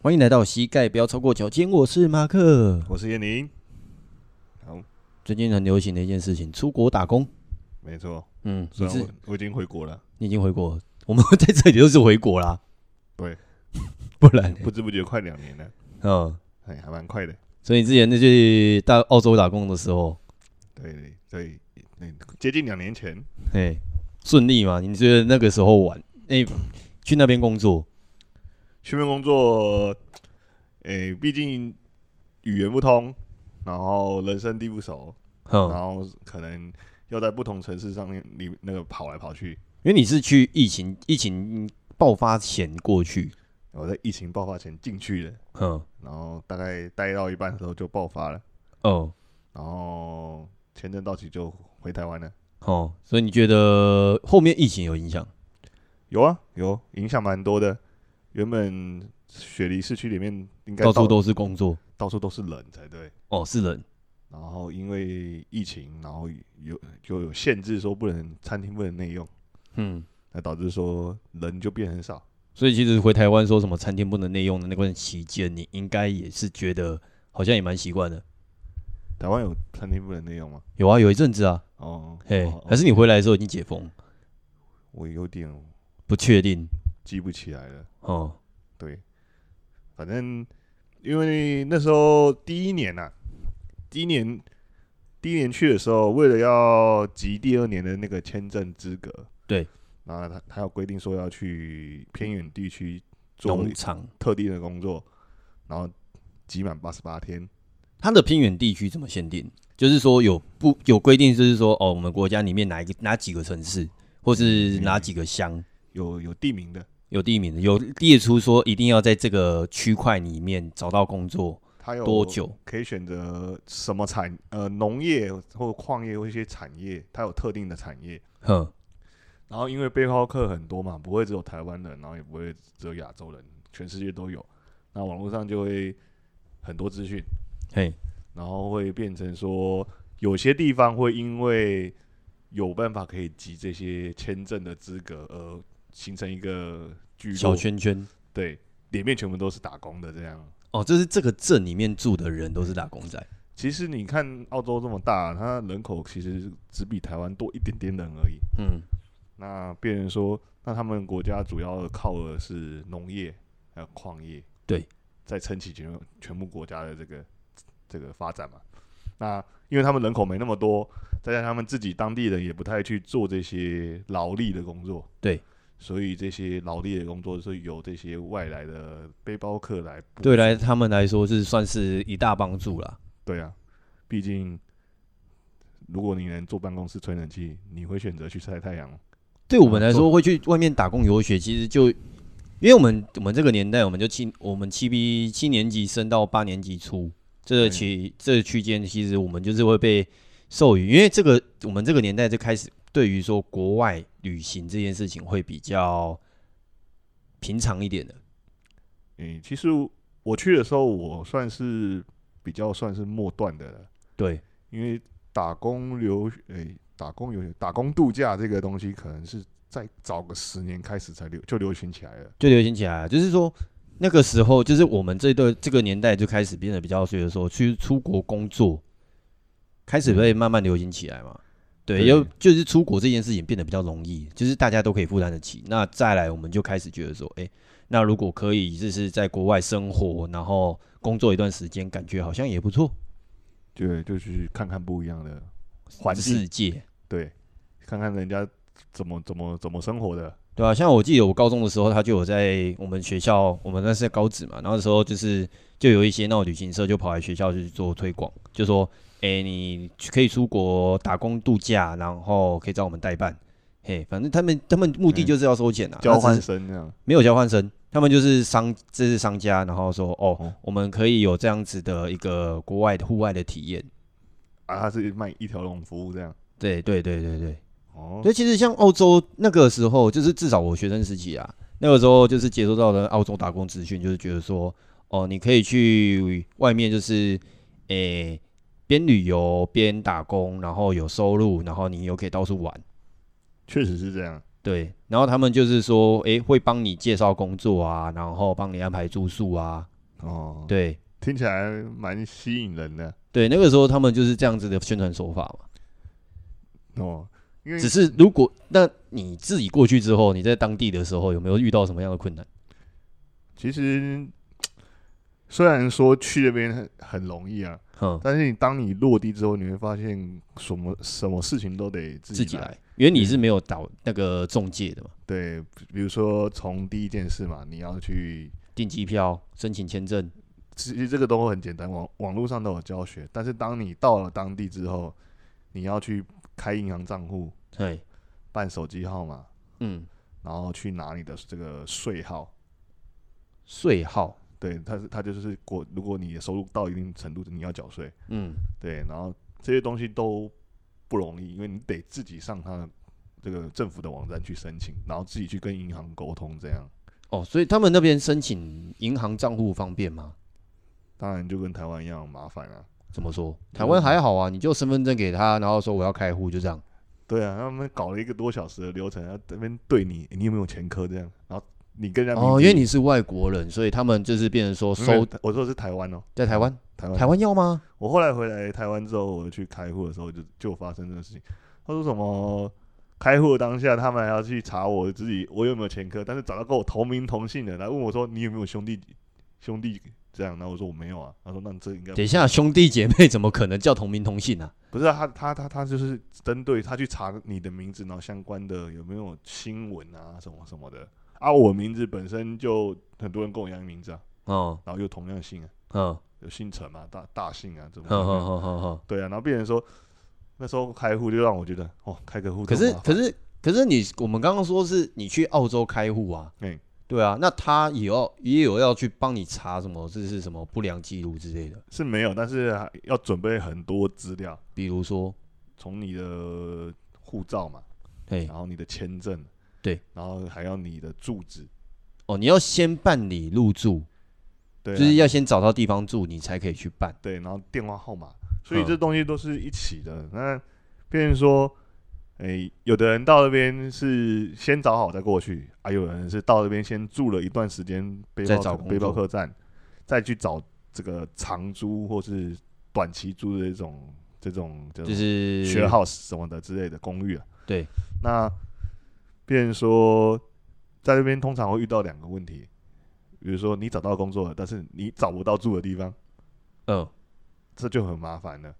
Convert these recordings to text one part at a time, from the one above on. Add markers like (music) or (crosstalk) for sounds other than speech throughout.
欢迎来到膝盖不要超过脚尖，我是马克，我是燕宁。好，最近很流行的一件事情，出国打工。没错，嗯，你是我已经回国了，你已经回国，我们在这里都是回国啦。对，(laughs) 不然不知不觉快两年了。嗯，哎，还蛮快的。所以你之前那去到澳洲打工的时候，对对对，接近两年前，哎，顺利吗？你觉得那个时候玩？哎，去那边工作？去那边工作，诶、欸，毕竟语言不通，然后人生地不熟，嗯、然后可能要在不同城市上面，你那个跑来跑去。因为你是去疫情疫情爆发前过去，我在疫情爆发前进去的，嗯，然后大概待到一半的时候就爆发了，哦，然后签证到期就回台湾了。哦，所以你觉得后面疫情有影响？有啊，有影响蛮多的。原本雪梨市区里面应该到处都是工作，到处都是人才对。哦，是人。然后因为疫情，然后有就有限制，说不能餐厅不能内用。嗯，那导致说人就变很少。所以其实回台湾说什么餐厅不能内用的那段期间，你应该也是觉得好像也蛮习惯的。台湾有餐厅不能内用吗？有啊，有一阵子啊。哦，嘿，还是你回来的时候已经解封？我有点不确定。记不起来了。哦，对，反正因为那时候第一年呐、啊，第一年第一年去的时候，为了要集第二年的那个签证资格，对，然后他他有规定说要去偏远地区做农场。特定的工作，然后集满八十八天。他的偏远地区怎么限定？就是说有不有规定，就是说哦，我们国家里面哪一个哪几个城市，或是哪几个乡、嗯、有有地名的。有地名的，有列出说一定要在这个区块里面找到工作，他有多久可以选择什么产呃农业或矿业或一些产业，它有特定的产业。哼，然后因为背包客很多嘛，不会只有台湾人，然后也不会只有亚洲人，全世界都有。那网络上就会很多资讯，嘿，然后会变成说有些地方会因为有办法可以集这些签证的资格而。形成一个小圈圈，对，里面全部都是打工的这样。哦，就是这个镇里面住的人都是打工仔。其实你看澳洲这么大，它人口其实只比台湾多一点点人而已。嗯，那别人说，那他们国家主要靠的是农业还有矿业，对，在撑起全全部国家的这个这个发展嘛。那因为他们人口没那么多，再加上他们自己当地人也不太去做这些劳力的工作，对。所以这些劳力的工作是由这些外来的背包客来，对来他们来说是算是一大帮助啦。对啊，毕竟如果你能坐办公室吹冷气，你会选择去晒太阳？对我们来说，会去外面打工游学，其实就因为我们我们这个年代，我们就七我们七 B 七年级升到八年级初这个期这个区间，其实我们就是会被授予，因为这个我们这个年代就开始。对于说国外旅行这件事情会比较平常一点的。嗯，其实我去的时候，我算是比较算是末段的了。对，因为打工留诶，打工游打工度假这个东西，可能是再早个十年开始才流就流行起来了。就流行起来了，就是说那个时候，就是我们这个这个年代就开始变得比较，所以说去出国工作开始会慢慢流行起来嘛。对，又就是出国这件事情变得比较容易，就是大家都可以负担得起。那再来，我们就开始觉得说，哎，那如果可以，就是在国外生活，然后工作一段时间，感觉好像也不错。对，就去看看不一样的环世界，对，看看人家怎么怎么怎么生活的，对啊，像我记得我高中的时候，他就有在我们学校，我们那是高职嘛，然后那时候就是就有一些那种旅行社就跑来学校去做推广，就说。哎、欸，你可以出国打工度假，然后可以找我们代办。嘿，反正他们他们目的就是要收钱啊，交换生这样。没有交换生，他们就是商，这是商家，然后说哦，哦，我们可以有这样子的一个国外的户外的体验。啊，他是卖一条龙服务这样。对对对对对。哦。所以其实像澳洲那个时候，就是至少我学生时期啊，那个时候就是接收到的澳洲打工资讯，就是觉得说，哦，你可以去外面，就是诶。欸边旅游边打工，然后有收入，然后你又可以到处玩，确实是这样。对，然后他们就是说，哎，会帮你介绍工作啊，然后帮你安排住宿啊。哦，对，听起来蛮吸引人的。对，那个时候他们就是这样子的宣传手法嘛。哦，因为只是如果那你自己过去之后，你在当地的时候有没有遇到什么样的困难？其实虽然说去那边很很容易啊，嗯，但是你当你落地之后，你会发现什么什么事情都得自己来，自己来，因为你是没有导那个中介的嘛。对，比如说从第一件事嘛，你要去订机票、申请签证。其实这个都很简单，网网络上都有教学。但是当你到了当地之后，你要去开银行账户，对，办手机号码，嗯，然后去拿你的这个税号，税号，对，他是他就是国，如果你的收入到一定程度，你要缴税，嗯，对，然后这些东西都不容易，因为你得自己上他的这个政府的网站去申请，然后自己去跟银行沟通，这样。哦，所以他们那边申请银行账户方便吗？当然就跟台湾一样麻烦啊。怎么说？台湾还好啊，你就身份证给他，然后说我要开户，就这样。对啊，他们搞了一个多小时的流程，要这边对你，你有没有前科这样，然后你跟人家哦，因为你是外国人，所以他们就是变成说收。我说是台湾哦，在台湾，台湾，台湾要吗？我后来回来台湾之后，我去开户的时候就就发生这个事情。他说什么？开户当下，他们还要去查我自己我有没有前科，但是找到跟我同名同姓的来问我说，你有没有兄弟兄弟这样？然后我说我没有啊。他说那这应该等一下兄弟姐妹怎么可能叫同名同姓啊？不是啊，他他他他就是针对他去查你的名字，然后相关的有没有新闻啊什么什么的啊。我名字本身就很多人跟我一样名字啊，哦，然后又同样姓啊，嗯，有姓陈嘛，大大姓啊，怎么？好好好好好，对啊，然后别人说。那时候开户就让我觉得哦，开个户可是可是可是你我们刚刚说是你去澳洲开户啊，嗯，对啊，那他也要也有要去帮你查什么这是什么不良记录之类的，是没有，但是要准备很多资料，比如说从你的护照嘛，对，然后你的签证，对，然后还要你的住址，哦，你要先办理入住，对、啊，就是要先找到地方住，你才可以去办，对，然后电话号码。所以这东西都是一起的。那变成说，哎、欸，有的人到那边是先找好再过去，啊，有人是到那边先住了一段时间，背包背包客栈，再去找这个长租或是短期租的这种这种就是 share house 什么的之类的公寓啊。对，那变成说，在那边通常会遇到两个问题，比如说你找到工作了，但是你找不到住的地方，嗯。这就很麻烦了，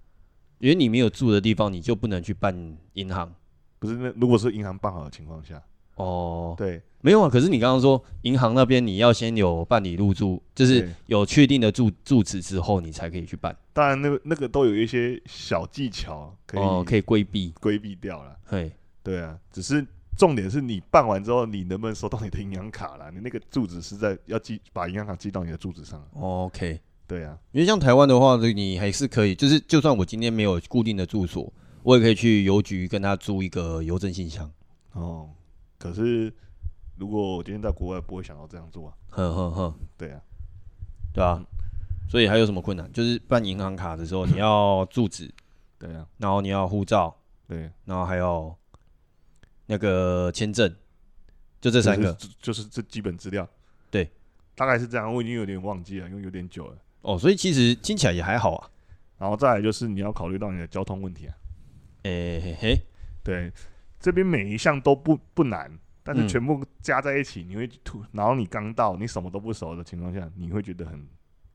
因为你没有住的地方，你就不能去办银行。不是，那如果是银行办好的情况下，哦，对，没有啊。可是你刚刚说银行那边你要先有办理入住，就是有确定的住住址之后，你才可以去办。当然，那个那个都有一些小技巧可以哦，可以规避规避掉了。嘿，对啊，只是重点是你办完之后，你能不能收到你的银行卡啦？你那个住址是在要寄，把银行卡寄到你的住址上。哦，OK。对啊，因为像台湾的话，你还是可以，就是就算我今天没有固定的住所，我也可以去邮局跟他租一个邮政信箱。哦，可是如果我今天在国外，不会想到这样做啊。哼哼哼，对啊，对啊，所以还有什么困难？就是办银行卡的时候，你要住址，对啊，然后你要护照，对，然后还有那个签证，就这三个，就是、就是这基本资料。对，大概是这样。我已经有点忘记了，因为有点久了。哦，所以其实听起来也还好啊。然后再来就是你要考虑到你的交通问题啊。诶、欸、嘿嘿，对，这边每一项都不不难，但是全部加在一起，你会突。然后你刚到，你什么都不熟的情况下，你会觉得很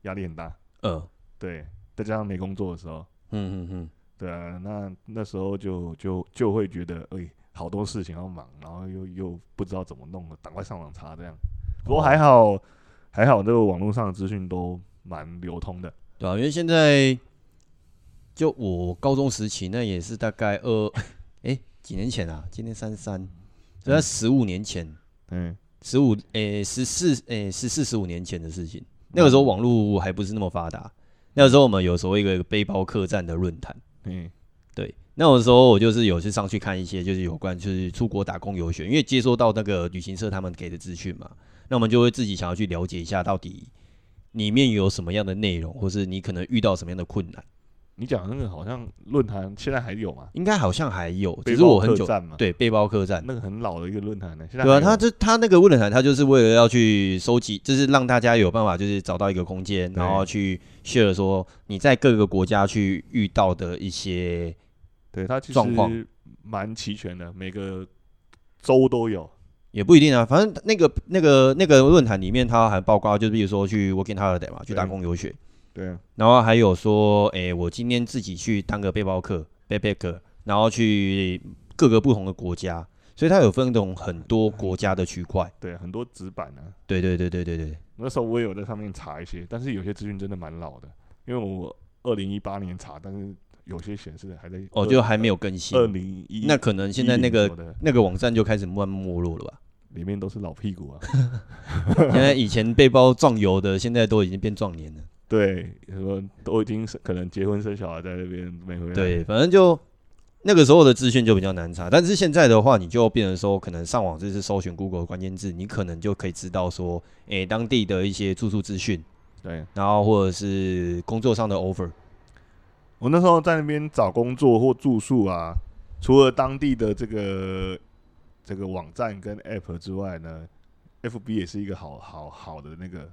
压力很大。嗯，对，再加上没工作的时候，嗯嗯嗯，对啊，那那时候就就就会觉得，哎、欸，好多事情要忙，然后又又不知道怎么弄了，赶快上网查这样。不过还好，哦、还好，这个网络上的资讯都。蛮流通的，对啊，因为现在就我高中时期，那也是大概二哎、(laughs) 欸、几年前啊，今年三三，就在十五年前，嗯，十五哎十四哎十四十五年前的事情。那个时候网络还不是那么发达，那个时候我们有所谓一个背包客栈的论坛，嗯，对，那有时候我就是有去上去看一些，就是有关就是出国打工游学，因为接收到那个旅行社他们给的资讯嘛，那我们就会自己想要去了解一下到底。里面有什么样的内容，或是你可能遇到什么样的困难？你讲那个好像论坛现在还有吗？应该好像还有，只是我很久对背包客栈那个很老的一个论坛呢。现在对啊，他这他那个论坛，他就是为了要去收集，就是让大家有办法，就是找到一个空间，然后去 share 说你在各个国家去遇到的一些，对他其实蛮齐全的，每个州都有。也不一定啊，反正那个那个那个论坛里面，它还包括就是比如说去 working holiday 嘛，去打工游学，对，然后还有说，哎、欸，我今天自己去当个背包客 backpacker，然后去各个不同的国家，所以它有分那种很多国家的区块，对，很多纸板啊，对对对对对对。那时候我也有在上面查一些，但是有些资讯真的蛮老的，因为我二零一八年查，但是有些显示的还在哦，就还没有更新。二零一，那可能现在那个那个网站就开始慢慢没落了吧。里面都是老屁股啊！(laughs) (laughs) 现在以前背包壮游的，现在都已经变壮年了。对，说都已经可能结婚生小孩在那边没回来。对，反正就那个时候的资讯就比较难查，但是现在的话，你就变成说，可能上网就是搜寻 Google 关键字，你可能就可以知道说，诶、欸，当地的一些住宿资讯。对，然后或者是工作上的 offer。我那时候在那边找工作或住宿啊，除了当地的这个。这个网站跟 App 之外呢，FB 也是一个好好好的那个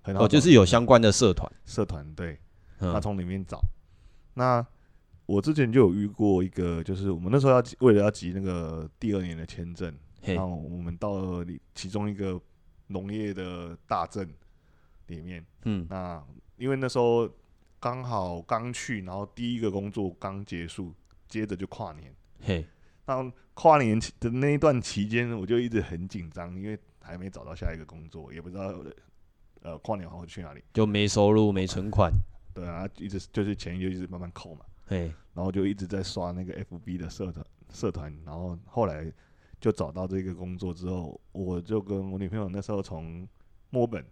很好，哦，就是有相关的社团，社团对，他从里面找。嗯、那我之前就有遇过一个，就是我们那时候要为了要集那个第二年的签证，然后我们到了其中一个农业的大镇里面，嗯，那因为那时候刚好刚去，然后第一个工作刚结束，接着就跨年，嘿。那跨年的那一段期间，我就一直很紧张，因为还没找到下一个工作，也不知道呃跨年后会去哪里，就没收入、没存款，对啊，一直就是钱就一直慢慢扣嘛，嘿，然后就一直在刷那个 FB 的社团社团，然后后来就找到这个工作之后，我就跟我女朋友那时候从墨本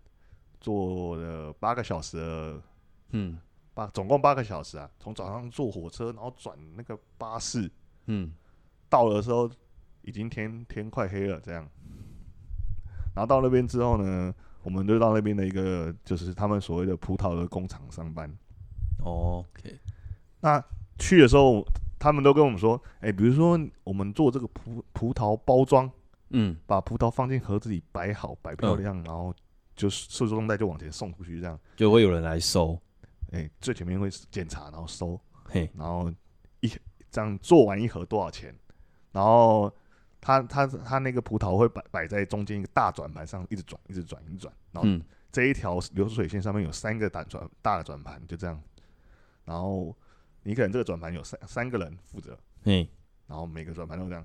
做了八个小时的，嗯，八总共八个小时啊，从早上坐火车，然后转那个巴士，嗯。到的时候已经天天快黑了，这样。然后到那边之后呢，我们就到那边的一个就是他们所谓的葡萄的工厂上班。哦，OK。那去的时候，他们都跟我们说，哎，比如说我们做这个葡葡萄包装，嗯，把葡萄放进盒子里摆好，摆漂亮，嗯、然后就输送带就往前送出去，这样就会有人来收。哎，最前面会检查，然后收，嘿，然后一这样做完一盒多少钱？然后他他他那个葡萄会摆摆在中间一个大转盘上，一直转，一直转，一直转。然后这一条流水线上面有三个大转大的转盘，就这样。然后你可能这个转盘有三三个人负责，嗯。然后每个转盘都这样。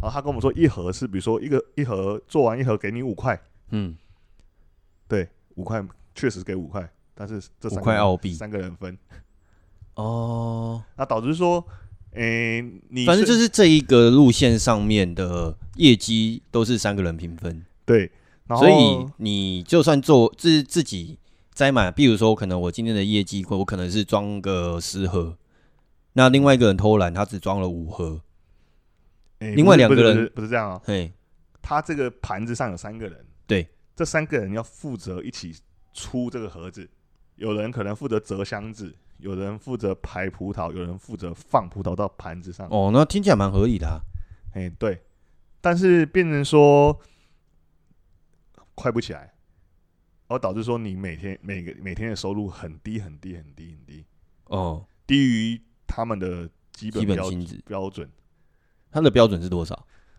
然后他跟我们说，一盒是比如说一个一盒做完一盒给你五块，嗯，对，五块确实给五块，但是这三块澳币。三个人分。哦，那导致说。诶、欸，你反正就是这一个路线上面的业绩都是三个人平分，对，所以你就算做自自己摘满，比如说可能我今天的业绩，我可能是装个十盒，那另外一个人偷懒，他只装了五盒，欸、另外两个人不是，不是这样啊、喔，嘿，他这个盘子上有三个人，对，这三个人要负责一起出这个盒子，有人可能负责折箱子。有人负责排葡萄，有人负责放葡萄到盘子上。哦，那听起来蛮合理的啊。哎，对，但是变成说快不起来，而导致说你每天每个每天的收入很低很低很低很低。哦，低于他们的基本标薪资标准。他的标准是多少？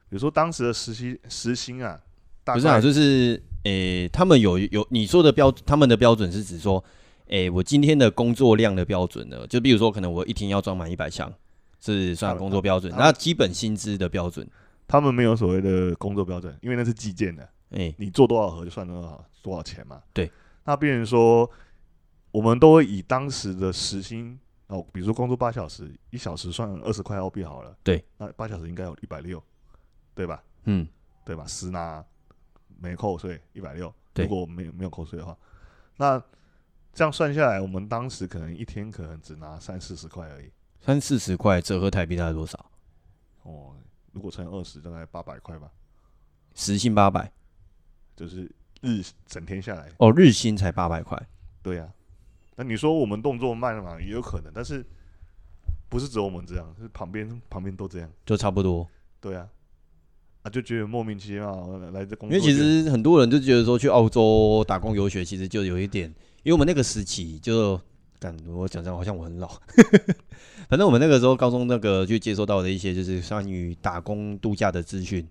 比如说当时的实习时薪啊，大不是啊，就是诶、欸，他们有有你说的标，他们的标准是指说。诶、欸，我今天的工作量的标准呢？就比如说，可能我一天要装满一百箱，是算工作标准。那基本薪资的标准，他们没有所谓的工作标准，因为那是计件的。诶、欸，你做多少盒就算多少多少钱嘛。对。那变成说，我们都会以当时的时薪哦，比如说工作八小时，一小时算二十块澳币好了。对。那八小时应该有一百六，对吧？嗯，对吧？实拿没扣税一百六，如果没有没有扣税的话，那。这样算下来，我们当时可能一天可能只拿三四十块而已。三四十块折合台币大概多少？哦，如果乘以二十，大概八百块吧。时薪八百，就是日整天下来。哦，日薪才八百块。对呀、啊。那你说我们动作慢了嘛？也有可能，但是不是只有我们这样，是旁边旁边都这样，就差不多。对啊，啊就觉得莫名其妙来这工作，因为其实很多人就觉得说去澳洲打工游学，其实就有一点，因为我们那个时期就，感我讲讲好像我很老，(laughs) 反正我们那个时候高中那个就接收到的一些就是关于打工度假的资讯，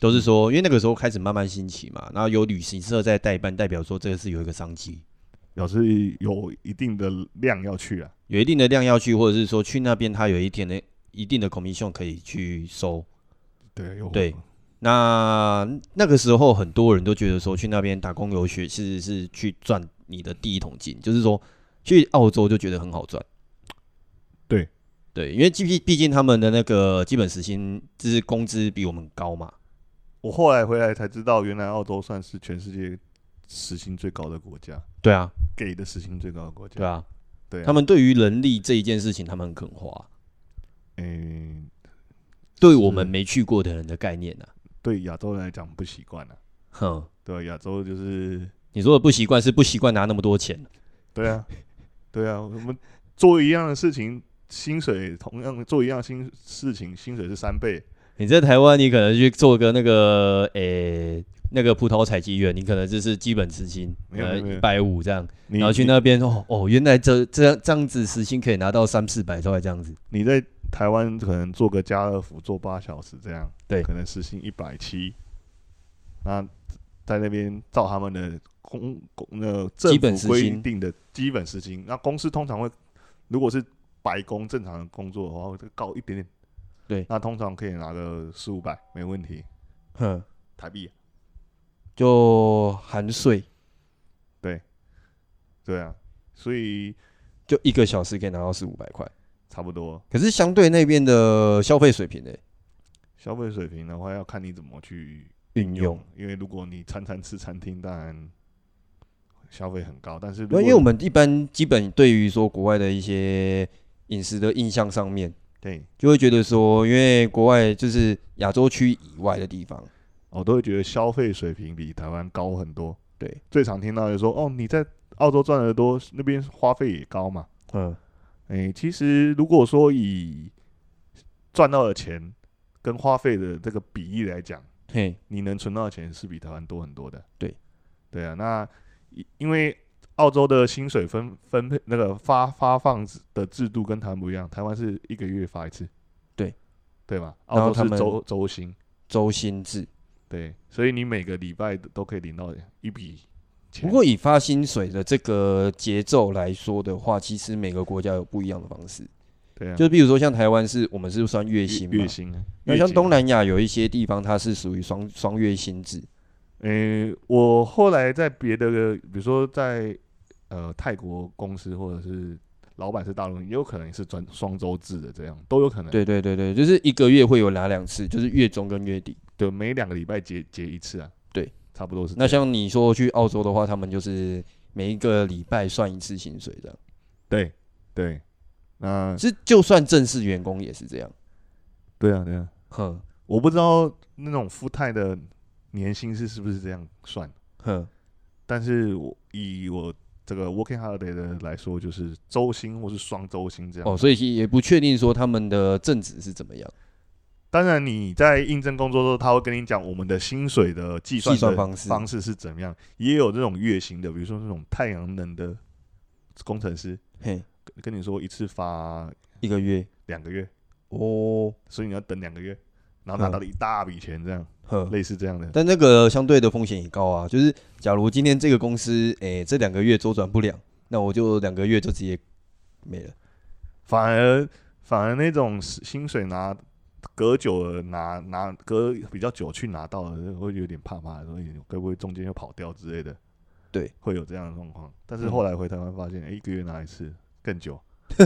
都是说，因为那个时候开始慢慢兴起嘛，然后有旅行社在代办，代表说这个是有一个商机。表示有一定的量要去啊，有一定的量要去，或者是说去那边，他有一天的一定的 commission 可以去收。对，对。那那个时候很多人都觉得说去那边打工游学其实是去赚你的第一桶金，就是说去澳洲就觉得很好赚。对，对，因为毕毕竟他们的那个基本时薪就是工资比我们高嘛。我后来回来才知道，原来澳洲算是全世界时薪最高的国家。对啊。给的时薪最高的国家，对啊，对啊，他们对于人力这一件事情，他们很肯花。嗯、欸，对我们没去过的人的概念呢、啊？对亚洲人来讲不习惯了。哼，对亚洲就是你说的不习惯，是不习惯拿那么多钱。对啊，对啊，我们做一样的事情，薪水同样做一样新事情，薪水是三倍。你在台湾，你可能去做个那个，诶、欸。那个葡萄采集员，你可能就是基本时薪，呃，一百五这样，然后去那边哦哦，原来这这样这样子时薪可以拿到三四百块这样子。你在台湾可能做个家乐福做八小时这样，对，可能时薪一百七。那在那边照他们的公公那政府规定的基本时薪，那公司通常会如果是白工正常的工作的话，会高一点点。对，那通常可以拿个四五百没问题。哼，台币。就含税，对，对啊，所以就一个小时可以拿到四五百块，差不多。可是相对那边的消费水平呢？消费水平的话，要看你怎么去运用。因为如果你餐餐吃餐厅，当然消费很高。但是，因为我们一般基本对于说国外的一些饮食的印象上面，对，就会觉得说，因为国外就是亚洲区以外的地方。我都会觉得消费水平比台湾高很多。对，最常听到就是说，哦，你在澳洲赚得多，那边花费也高嘛。嗯，哎、欸，其实如果说以赚到的钱跟花费的这个比例来讲，嘿，你能存到的钱是比台湾多很多的。对，对啊，那因为澳洲的薪水分分配那个发发放的制度跟台湾不一样，台湾是一个月发一次。对，对吧？澳洲是周周薪，周薪制。对，所以你每个礼拜都可以领到一笔钱。不过以发薪水的这个节奏来说的话，其实每个国家有不一样的方式。对啊，就比如说像台湾是，我们是算月薪嘛？月薪。那像东南亚有一些地方，它是属于双双月薪制。诶，我后来在别的，比如说在呃泰国公司，或者是老板是大陆人，也有可能是转双周制的，这样都有可能。对对对对，就是一个月会有哪两次？就是月中跟月底。对，每两个礼拜结结一次啊。对，差不多是。那像你说去澳洲的话，他们就是每一个礼拜算一次薪水这样。对对，那是就算正式员工也是这样。对啊对啊，哼，我不知道那种 full time 的年薪是是不是这样算。哼，但是我以我这个 working holiday 的来说，就是周薪或是双周薪这样。哦，所以也不确定说他们的正职是怎么样。当然，你在应征工作的时候，他会跟你讲我们的薪水的计算方式方式是怎么样。也有这种月薪的，比如说那种太阳能的工程师，嘿，跟你说一次发一个月、两个月哦，所以你要等两个月，然后拿到了一大笔钱，这样，类似这样的。但那个相对的风险也高啊，就是假如今天这个公司，诶、欸，这两个月周转不了，那我就两个月就直接没了。反而，反而那种薪水拿。隔久了拿拿隔比较久去拿到了，会有点怕怕的，所以会不会中间又跑掉之类的？对，会有这样的状况。但是后来回台湾发现，哎、嗯欸，一个月拿一次更久，(laughs)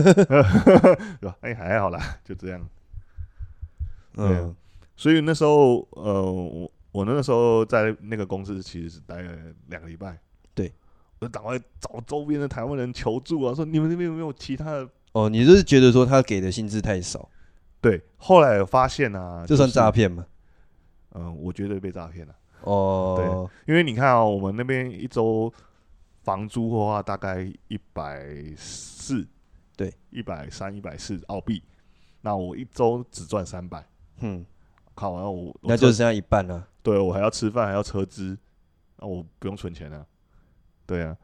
哎、欸，还好啦，就这样。嗯，所以那时候，呃，我我那个时候在那个公司其实是待了两个礼拜。对，我就赶快找周边的台湾人求助啊，说你们那边有没有其他的？哦，你就是觉得说他给的薪资太少？对，后来发现啊，这算诈骗吗？嗯，我觉得被诈骗了。哦，对，因为你看啊，我们那边一周房租的话，大概一百四，对，一百三、一百四澳币。那我一周只赚三百，哼，靠，然后我那就剩下一半了。对，我还要吃饭，还要车资，那我不用存钱了。对啊，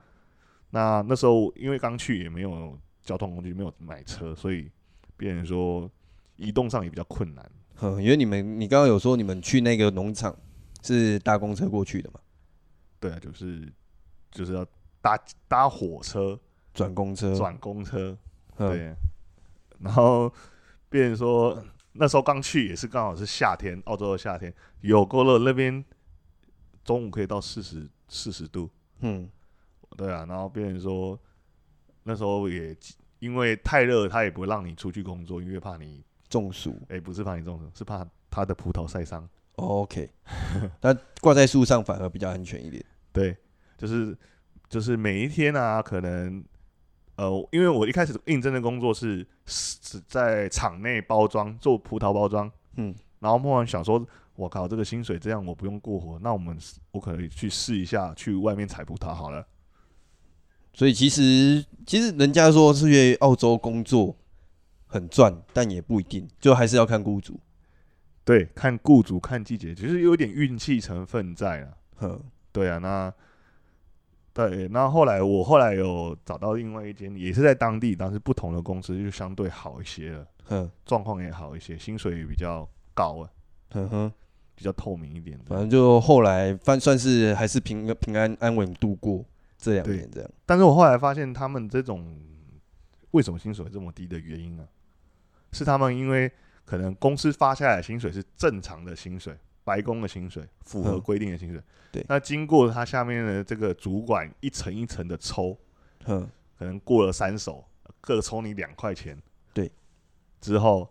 那那时候因为刚去也没有交通工具，没有买车，所以别人说移动上也比较困难。嗯，因为你们你刚刚有说你们去那个农场是搭公车过去的嘛？对啊，就是就是要搭搭火车转公车，转公车，对。然后别人说那时候刚去也是刚好是夏天，澳洲的夏天有够热，那边中午可以到四十四十度。嗯，对啊。然后别人说那时候也因为太热，他也不会让你出去工作，因为怕你。中暑？哎、欸，不是怕你中暑，是怕他的葡萄晒伤。Oh, OK，(laughs) 那挂在树上反而比较安全一点。对，就是就是每一天啊，可能呃，因为我一开始应征的工作是是在厂内包装做葡萄包装，嗯，然后莫然想说，我靠，这个薪水这样我不用过活，那我们我可以去试一下去外面采葡萄好了。所以其实其实人家说是去澳洲工作。很赚，但也不一定，就还是要看雇主。对，看雇主，看季节，其实有点运气成分在啊。哼，对啊，那对，那后来我后来有找到另外一间，也是在当地，但是不同的公司，就相对好一些了。哼，状况也好一些，薪水也比较高啊。哼哼，比较透明一点。反正就后来算算是还是平平安安稳度过这两年这样。但是我后来发现，他们这种为什么薪水这么低的原因呢？是他们因为可能公司发下来的薪水是正常的薪水，白工的薪水，符合规定的薪水。对，那经过他下面的这个主管一层一层的抽，嗯，可能过了三手，各抽你两块钱。对，之后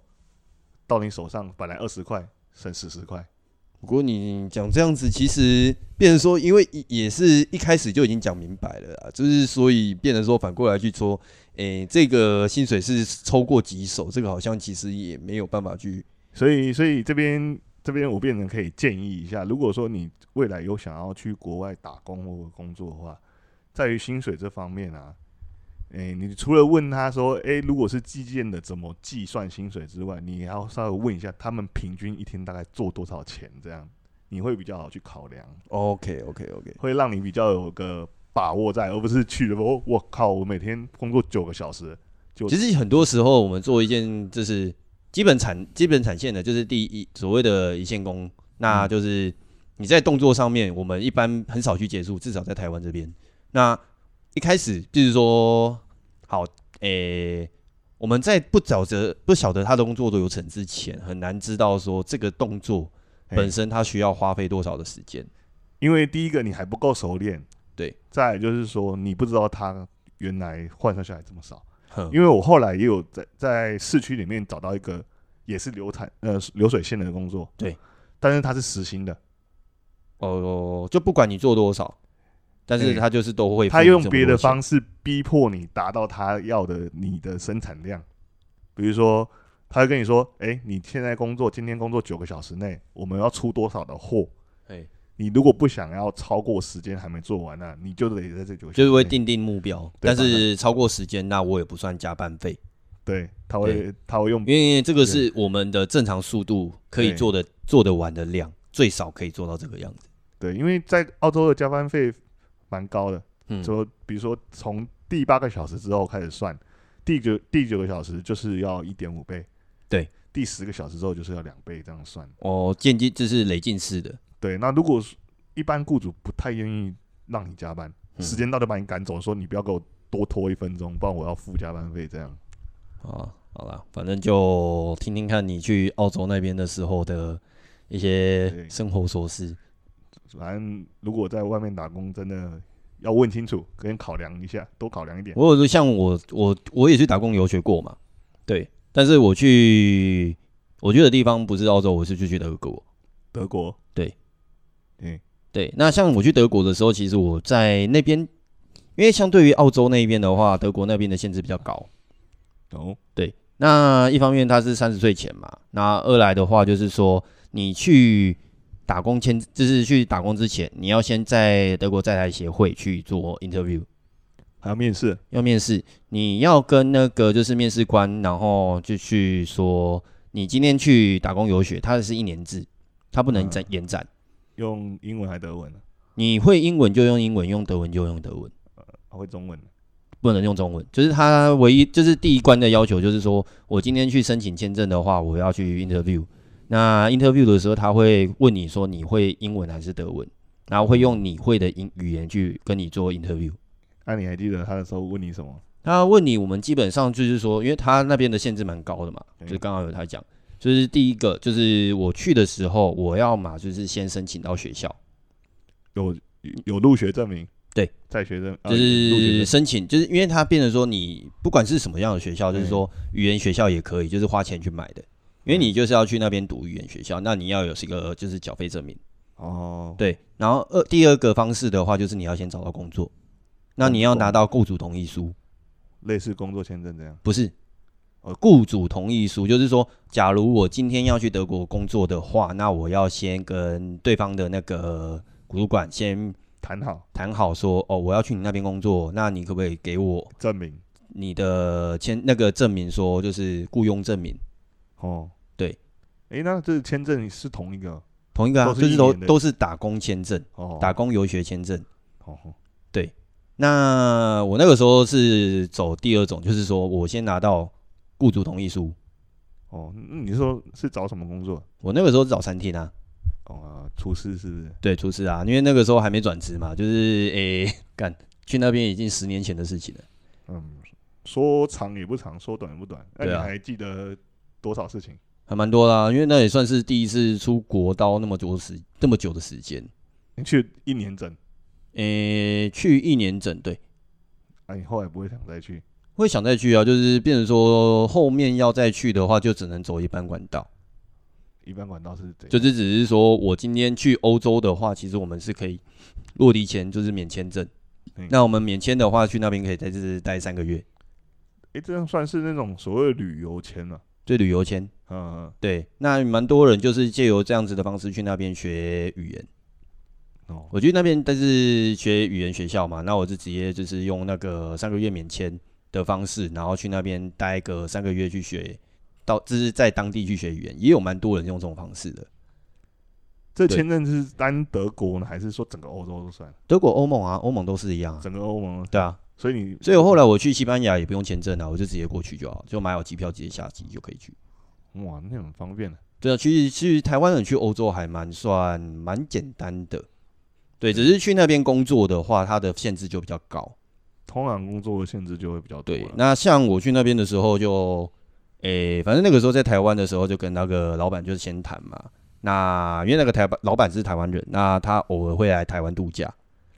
到你手上本来二十块，剩四十块。不过你讲这样子，其实变成说，因为也是一开始就已经讲明白了啊，就是所以变成说反过来去说。诶、欸，这个薪水是抽过几手，这个好像其实也没有办法去，所以所以这边这边我变成可以建议一下，如果说你未来有想要去国外打工或工作的话，在于薪水这方面啊，诶、欸，你除了问他说，诶、欸，如果是计件的怎么计算薪水之外，你还要稍微问一下他们平均一天大概做多少钱，这样你会比较好去考量。OK OK OK，会让你比较有个。把握在，而不是去了。我我靠，我每天工作九个小时。就其实很多时候，我们做一件就是基本产基本产线的，就是第一所谓的一线工，那就是你在动作上面，我们一般很少去结束，至少在台湾这边。那一开始就是说，好，诶、欸，我们在不晓得不晓得他的工作流程之前，很难知道说这个动作本身它需要花费多少的时间，因为第一个你还不够熟练。对，再来就是说，你不知道他原来换算下来这么少，因为我后来也有在在市区里面找到一个也是流产呃流水线的工作，对，但是他是实薪的，哦，就不管你做多少，但是他就是都会，他用别的方式逼迫你达到他要的你的生产量，比如说他会跟你说，哎，你现在工作今天工作九个小时内，我们要出多少的货，哎。你如果不想要超过时间还没做完呢、啊，你就得在这就就是会定定目标，但是超过时间那我也不算加班费。对，他会他会用，因为这个是我们的正常速度可以做的做得完的量，最少可以做到这个样子。对，因为在澳洲的加班费蛮高的，嗯，说比如说从第八个小时之后开始算，第九第九个小时就是要一点五倍，对，第十个小时之后就是要两倍这样算。哦，渐进这是累进式的。对，那如果一般雇主不太愿意让你加班，嗯、时间到就把你赶走，说你不要给我多拖一分钟，不然我要付加班费。这样啊，好了，反正就听听看你去澳洲那边的时候的一些生活琐事。反正如果在外面打工，真的要问清楚，跟考量一下，多考量一点。我有说像我，我我也去打工游学过嘛，对，但是我去我去的地方不是澳洲，我是去去德国。德国，对。嗯，对，那像我去德国的时候，其实我在那边，因为相对于澳洲那边的话，德国那边的限制比较高。哦，对，那一方面他是三十岁前嘛，那二来的话就是说，你去打工签，就是去打工之前，你要先在德国在台协会去做 interview。还要面试，要面试，你要跟那个就是面试官，然后就去说你今天去打工游学，它是一年制，它不能展延展。用英文还德文呢？你会英文就用英文，用德文就用德文。呃，会中文不能用中文，就是他唯一就是第一关的要求，就是说我今天去申请签证的话，我要去 interview。那 interview 的时候，他会问你说你会英文还是德文，然后会用你会的英语言去跟你做 interview。那、啊、你还记得他的时候问你什么？他问你，我们基本上就是说，因为他那边的限制蛮高的嘛，就是刚刚有他讲，就是第一个就是我去的时候，我要嘛就是先申请到学校，有有入学证明，对，在学生就是申请，就是因为它变成说你不管是什么样的学校，就是说语言学校也可以，就是花钱去买的，因为你就是要去那边读语言学校，那你要有一个就是缴费证明。哦，对，然后二第二个方式的话，就是你要先找到工作。那你要拿到雇主同意书，类似工作签证这样？不是，呃，雇主同意书就是说，假如我今天要去德国工作的话，那我要先跟对方的那个主管先谈好，谈好说，哦，我要去你那边工作，那你可不可以给我证明你的签那个证明，说就是雇佣证明？哦，对，哎、欸，那这签证是同一个，同一个啊，就是都都是打工签证，哦，打工游学签证，哦，对。那我那个时候是走第二种，就是说我先拿到雇主同意书。哦，那你说是找什么工作？我那个时候是找餐厅啊。哦，厨师是不是？对，厨师啊，因为那个时候还没转职嘛，就是诶干去那边已经十年前的事情了。嗯，说长也不长，说短也不短。那你还记得多少事情？还蛮多啦，因为那也算是第一次出国到那么多时这么久的时间。你去一年整。诶、欸，去一年整对，那、啊、你后来不会想再去？会想再去啊，就是变成说后面要再去的话，就只能走一般管道。一般管道是怎样？就是只是说我今天去欧洲的话，其实我们是可以落地签，就是免签证。嗯、那我们免签的话，去那边可以在这待三个月。诶，这样算是那种所谓旅游签了？对，旅游签。嗯嗯，对。那蛮多人就是借由这样子的方式去那边学语言。哦，我去那边，但是学语言学校嘛，那我就直接就是用那个三个月免签的方式，然后去那边待个三个月去学，到就是在当地去学语言，也有蛮多人用这种方式的。这签证是单德国呢，还是说整个欧洲都算？德国、欧盟啊，欧盟都是一样，整个欧盟。对啊，所以你，所以我后来我去西班牙也不用签证啊，我就直接过去就好，就买好机票直接下机就可以去。哇，那很方便的。对啊，其实其实台湾人去欧洲还蛮算蛮简单的。对，只是去那边工作的话，它的限制就比较高。通常工作的限制就会比较多。对，那像我去那边的时候就，诶、欸，反正那个时候在台湾的时候，就跟那个老板就是先谈嘛。那因为那个台老板是台湾人，那他偶尔会来台湾度假。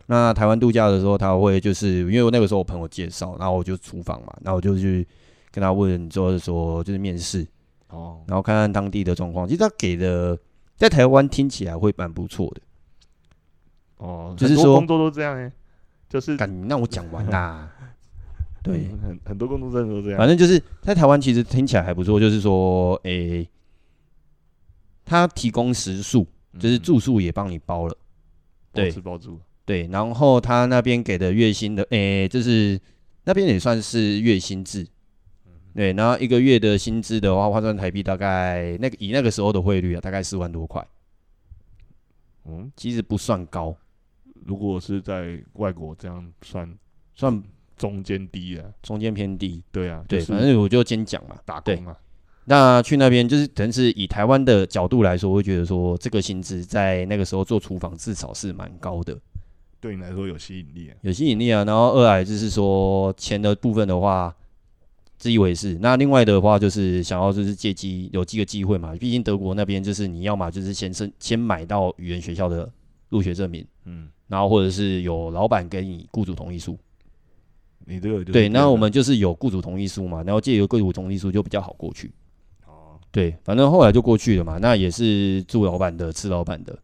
那台湾度假的时候，他会就是因为我那个时候我朋友介绍，然后我就厨房嘛，然后我就去跟他问，就是说就是面试哦，然后看看当地的状况。其实他给的在台湾听起来会蛮不错的。哦，就是说工作都这样哎，就是敢让我讲完啦。(laughs) 对，很很多工作真的都这样。反正就是在台湾，其实听起来还不错。就是说，诶、欸，他提供食宿，就是住宿也帮你包了，对，包吃包住。对，然后他那边给的月薪的，诶、欸，就是那边也算是月薪制。对，然后一个月的薪资的话，换算台币大概那个以那个时候的汇率啊，大概四万多块。嗯，其实不算高。如果是在外国这样算算中间低啊，中间偏低。对啊，对，反正我就先讲嘛，打工嘛。那去那边就是，可能是以台湾的角度来说，我会觉得说这个薪资在那个时候做厨房至少是蛮高的。对你来说有吸引力啊，有吸引力啊。然后二来就是说钱的部分的话，自以为是。那另外的话就是想要就是借机有几个机会嘛，毕竟德国那边就是你要嘛就是先生先买到语言学校的入学证明，嗯。然后或者是有老板给你雇主同意书，你这个对，那我们就是有雇主同意书嘛，然后借由雇主同意书就比较好过去。哦，对，反正后来就过去了嘛，那也是住老板的，吃老板的，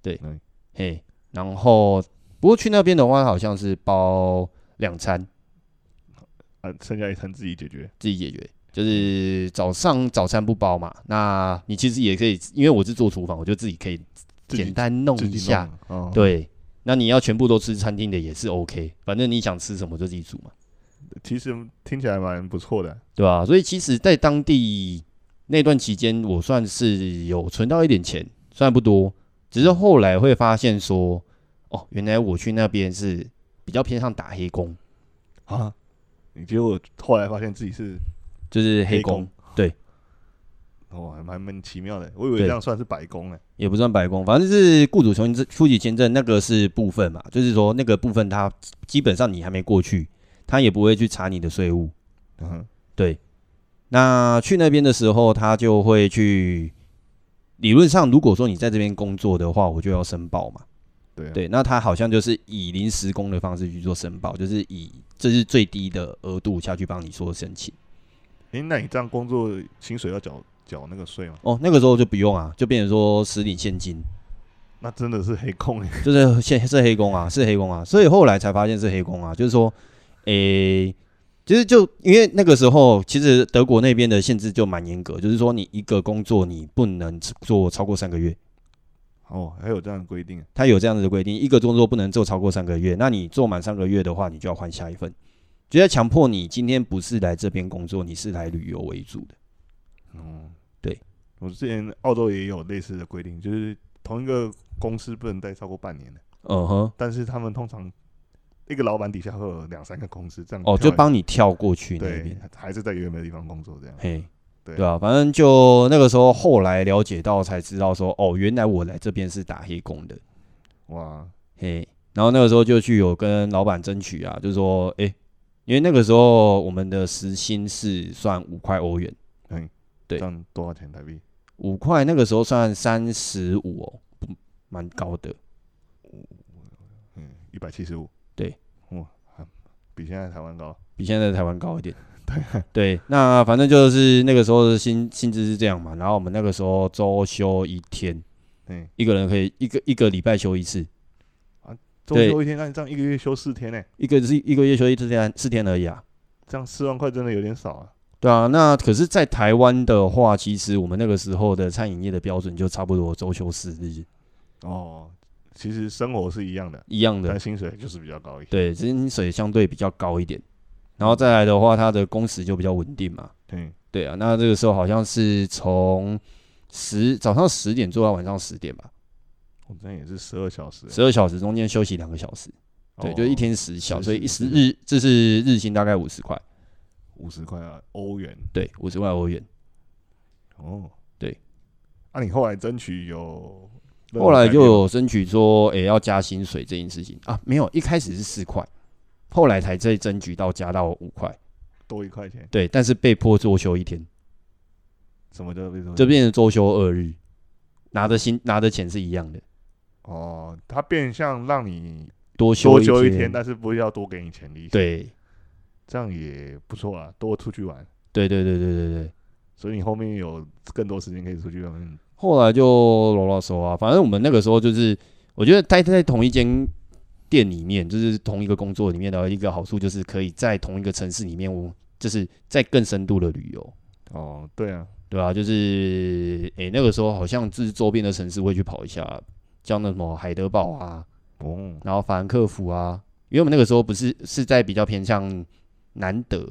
对，嗯、嘿，然后不过去那边的话，好像是包两餐，啊，剩下一餐自己解决，自己解决，就是早上早餐不包嘛，那你其实也可以，因为我是做厨房，我就自己可以简单弄一下，哦、对。那你要全部都吃餐厅的也是 OK，反正你想吃什么就自己煮嘛。其实听起来蛮不错的，对吧？所以其实，在当地那段期间，我算是有存到一点钱，虽然不多，只是后来会发现说，哦，原来我去那边是比较偏向打黑工啊。你结果后来发现自己是就是黑工，对。哦，还蛮奇妙的，我以为这样算是白工呢，也不算白工，反正是雇主从出具签证那个是部分嘛，就是说那个部分他基本上你还没过去。他也不会去查你的税务，嗯，对。那去那边的时候，他就会去。理论上，如果说你在这边工作的话，我就要申报嘛。对啊，对。那他好像就是以临时工的方式去做申报，就是以这是最低的额度下去帮你做申请。诶，那你这样工作薪水要缴缴那个税吗？哦，那个时候就不用啊，就变成说实领现金。那真的是黑工，(laughs) 就是现是黑工啊，是黑工啊。所以后来才发现是黑工啊，就是说。诶、欸，其实就因为那个时候，其实德国那边的限制就蛮严格，就是说你一个工作你不能做超过三个月。哦，还有这样的规定？他有这样子的规定，一个工作不能做超过三个月。那你做满三个月的话，你就要换下一份，就在强迫你今天不是来这边工作，你是来旅游为主的。嗯，对，我之前澳洲也有类似的规定，就是同一个公司不能待超过半年的。嗯哼，但是他们通常。一个老板底下会有两三个公司，这样哦，就帮你跳过去那边，还是在原本的地方工作这样。嘿，对对啊，反正就那个时候，后来了解到才知道说，哦，原来我来这边是打黑工的，哇，嘿，然后那个时候就去有跟老板争取啊，就是说，哎、欸，因为那个时候我们的时薪是算五块欧元，嗯，对，这样多少钱台币？五块那个时候算三十五哦，蛮高的，嗯，一百七十五。对，哇，比现在台湾高，比现在台湾高一点。(laughs) 对对，那反正就是那个时候的薪薪资是这样嘛。然后我们那个时候周休一天，嗯，一个人可以一个一个礼拜休一次啊，周休一天，那你这样一个月休四天呢、欸？一个是一个月休一四天，四天而已啊。这样四万块真的有点少啊。对啊，那可是，在台湾的话，其实我们那个时候的餐饮业的标准就差不多周休四日。哦。其实生活是一样的，一样的，但薪水就是比较高一点。对，薪水相对比较高一点。然后再来的话，它的工时就比较稳定嘛。对，对啊。那这个时候好像是从十早上十点做到晚上十点吧。我这也是十二小时，十二小时中间休息两个小时。对，就一天十小时，所以一十日这是日薪大概五十块，五十块啊，欧元。对，五十块欧元。哦，对。那你后来争取有？后来就有争取说，诶、欸，要加薪水这件事情啊，没有，一开始是四块，后来才再争取到加到五块，多一块钱。对，但是被迫周休一天。什么叫被迫？就变成周休二日，拿的薪拿的钱是一样的。哦，他变相让你多休多休一天，但是不要多给你钱利息。对，这样也不错啊，多出去玩。对对对对对对，所以你后面有更多时间可以出去玩。后来就啰啰嗦啊，反正我们那个时候就是，我觉得待在同一间店里面，就是同一个工作里面的一个好处，就是可以在同一个城市里面，我就是在更深度的旅游。哦，对啊，对啊，就是诶、欸，那个时候好像就是周边的城市会去跑一下，像那什么海德堡啊，哦，然后法兰克福啊，因为我们那个时候不是是在比较偏向南德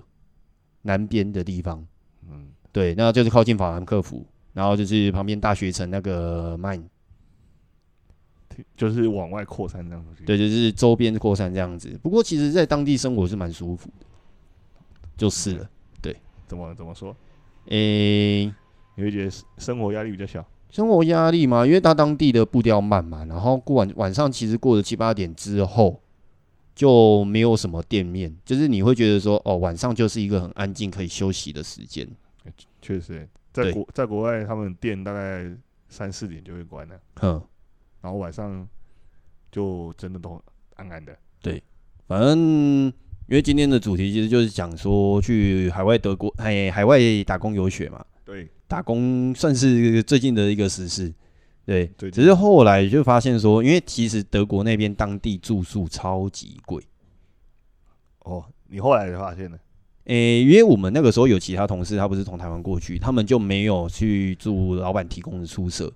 南边的地方，嗯，对，那就是靠近法兰克福。然后就是旁边大学城那个 Main，就是往外扩散这样子。对，就是周边扩散这样子。不过其实，在当地生活是蛮舒服的，就是了。对，怎么怎么说？诶、欸，你会觉得生活压力比较小？生活压力嘛，因为他当地的步调慢嘛，然后过晚晚上其实过了七八点之后就没有什么店面，就是你会觉得说，哦，晚上就是一个很安静可以休息的时间。确实。在国在国外，他们店大概三四点就会关了，嗯，然后晚上就真的都暗暗的。对，反正因为今天的主题其实就是讲说去海外德国，海海外打工游学嘛。对，打工算是最近的一个时事。对，对，只是后来就发现说，因为其实德国那边当地住宿超级贵。哦，你后来才发现的？诶、欸，因为我们那个时候有其他同事，他不是从台湾过去，他们就没有去住老板提供的宿舍，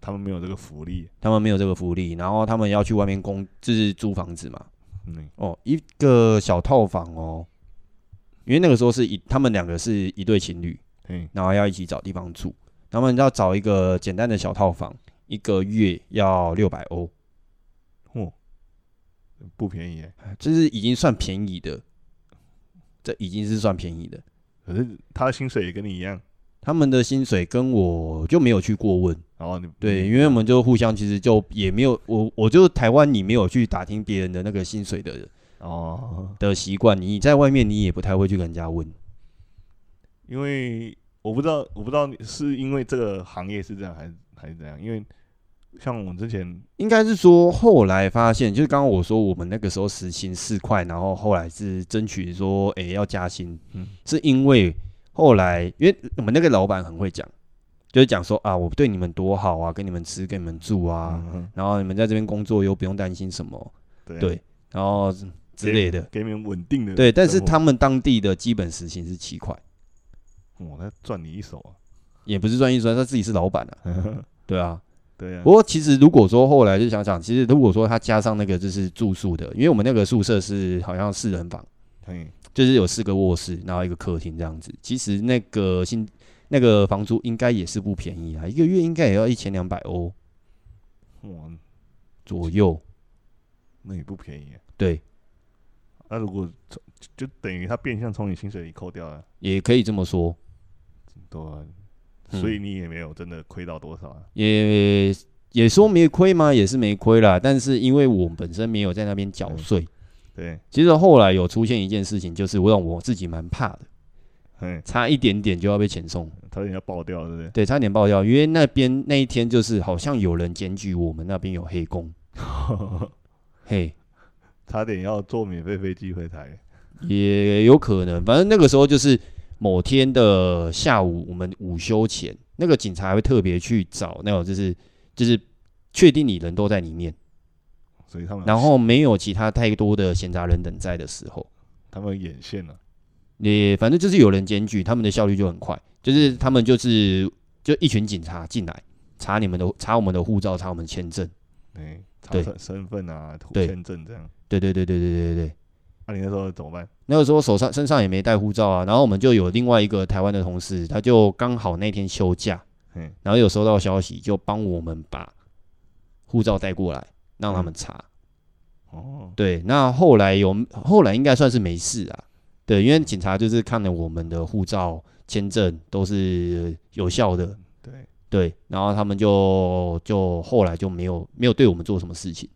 他们没有这个福利，他们没有这个福利，然后他们要去外面工，就是租房子嘛。嗯，哦，一个小套房哦，因为那个时候是一，他们两个是一对情侣，嗯，然后要一起找地方住，他们要找一个简单的小套房，一个月要六百欧，哦，不便宜耶，这是已经算便宜的，这已经是算便宜的。可是他的薪水也跟你一样，他们的薪水跟我就没有去过问。哦，你对，因为我们就互相其实就也没有我，我就台湾你没有去打听别人的那个薪水的哦。的习惯，你在外面你也不太会去跟人家问，因为我不知道，我不知道是因为这个行业是这样还是还是怎样，因为像我之前应该是说后来发现，就是刚刚我说我们那个时候时薪四块，然后后来是争取说哎、欸、要加薪，嗯，是因为后来因为我们那个老板很会讲。就是讲说啊，我对你们多好啊，给你们吃，给你们住啊，嗯、然后你们在这边工作又不用担心什么，对，对，然后之类的，给，给你们稳定的，对。但是他们当地的基本时薪是七块，哇，他赚你一手啊，也不是赚一手，他自己是老板啊，(laughs) 对啊，对啊。不过其实如果说后来就想想，其实如果说他加上那个就是住宿的，因为我们那个宿舍是好像四人房，嗯，就是有四个卧室，然后一个客厅这样子，其实那个新。那个房租应该也是不便宜啊，一个月应该也要一千两百欧，哇，左右，那也不便宜。啊对，那、啊、如果就等于他变相从你薪水里扣掉了，也可以这么说。对、啊，所以你也没有真的亏到多少啊？也也说没亏吗？也是没亏啦，但是因为我本身没有在那边缴税，对，其实后来有出现一件事情，就是我让我自己蛮怕的。差一点点就要被遣送，差点要爆掉，对不对？对，差点爆掉，因为那边那一天就是好像有人检举我们那边有黑工，(laughs) 嘿，差点要坐免费飞机回台，也有可能。反正那个时候就是某天的下午，我们午休前，那个警察还会特别去找那种，就是就是确定你人都在里面，所以他们然后没有其他太多的闲杂人等在的时候，他们眼线了。也反正就是有人检举，他们的效率就很快，就是他们就是就一群警察进来查你们的查我们的护照，查我们签证，对，查身身份啊，签证这样。对对对对对对对对。那、啊、你那时候怎么办？那个时候手上身上也没带护照啊，然后我们就有另外一个台湾的同事，他就刚好那天休假，嗯然后有收到消息，就帮我们把护照带过来，让他们查。哦，对，那后来有后来应该算是没事啊。对，因为警察就是看了我们的护照、签证都是有效的，对对，然后他们就就后来就没有没有对我们做什么事情。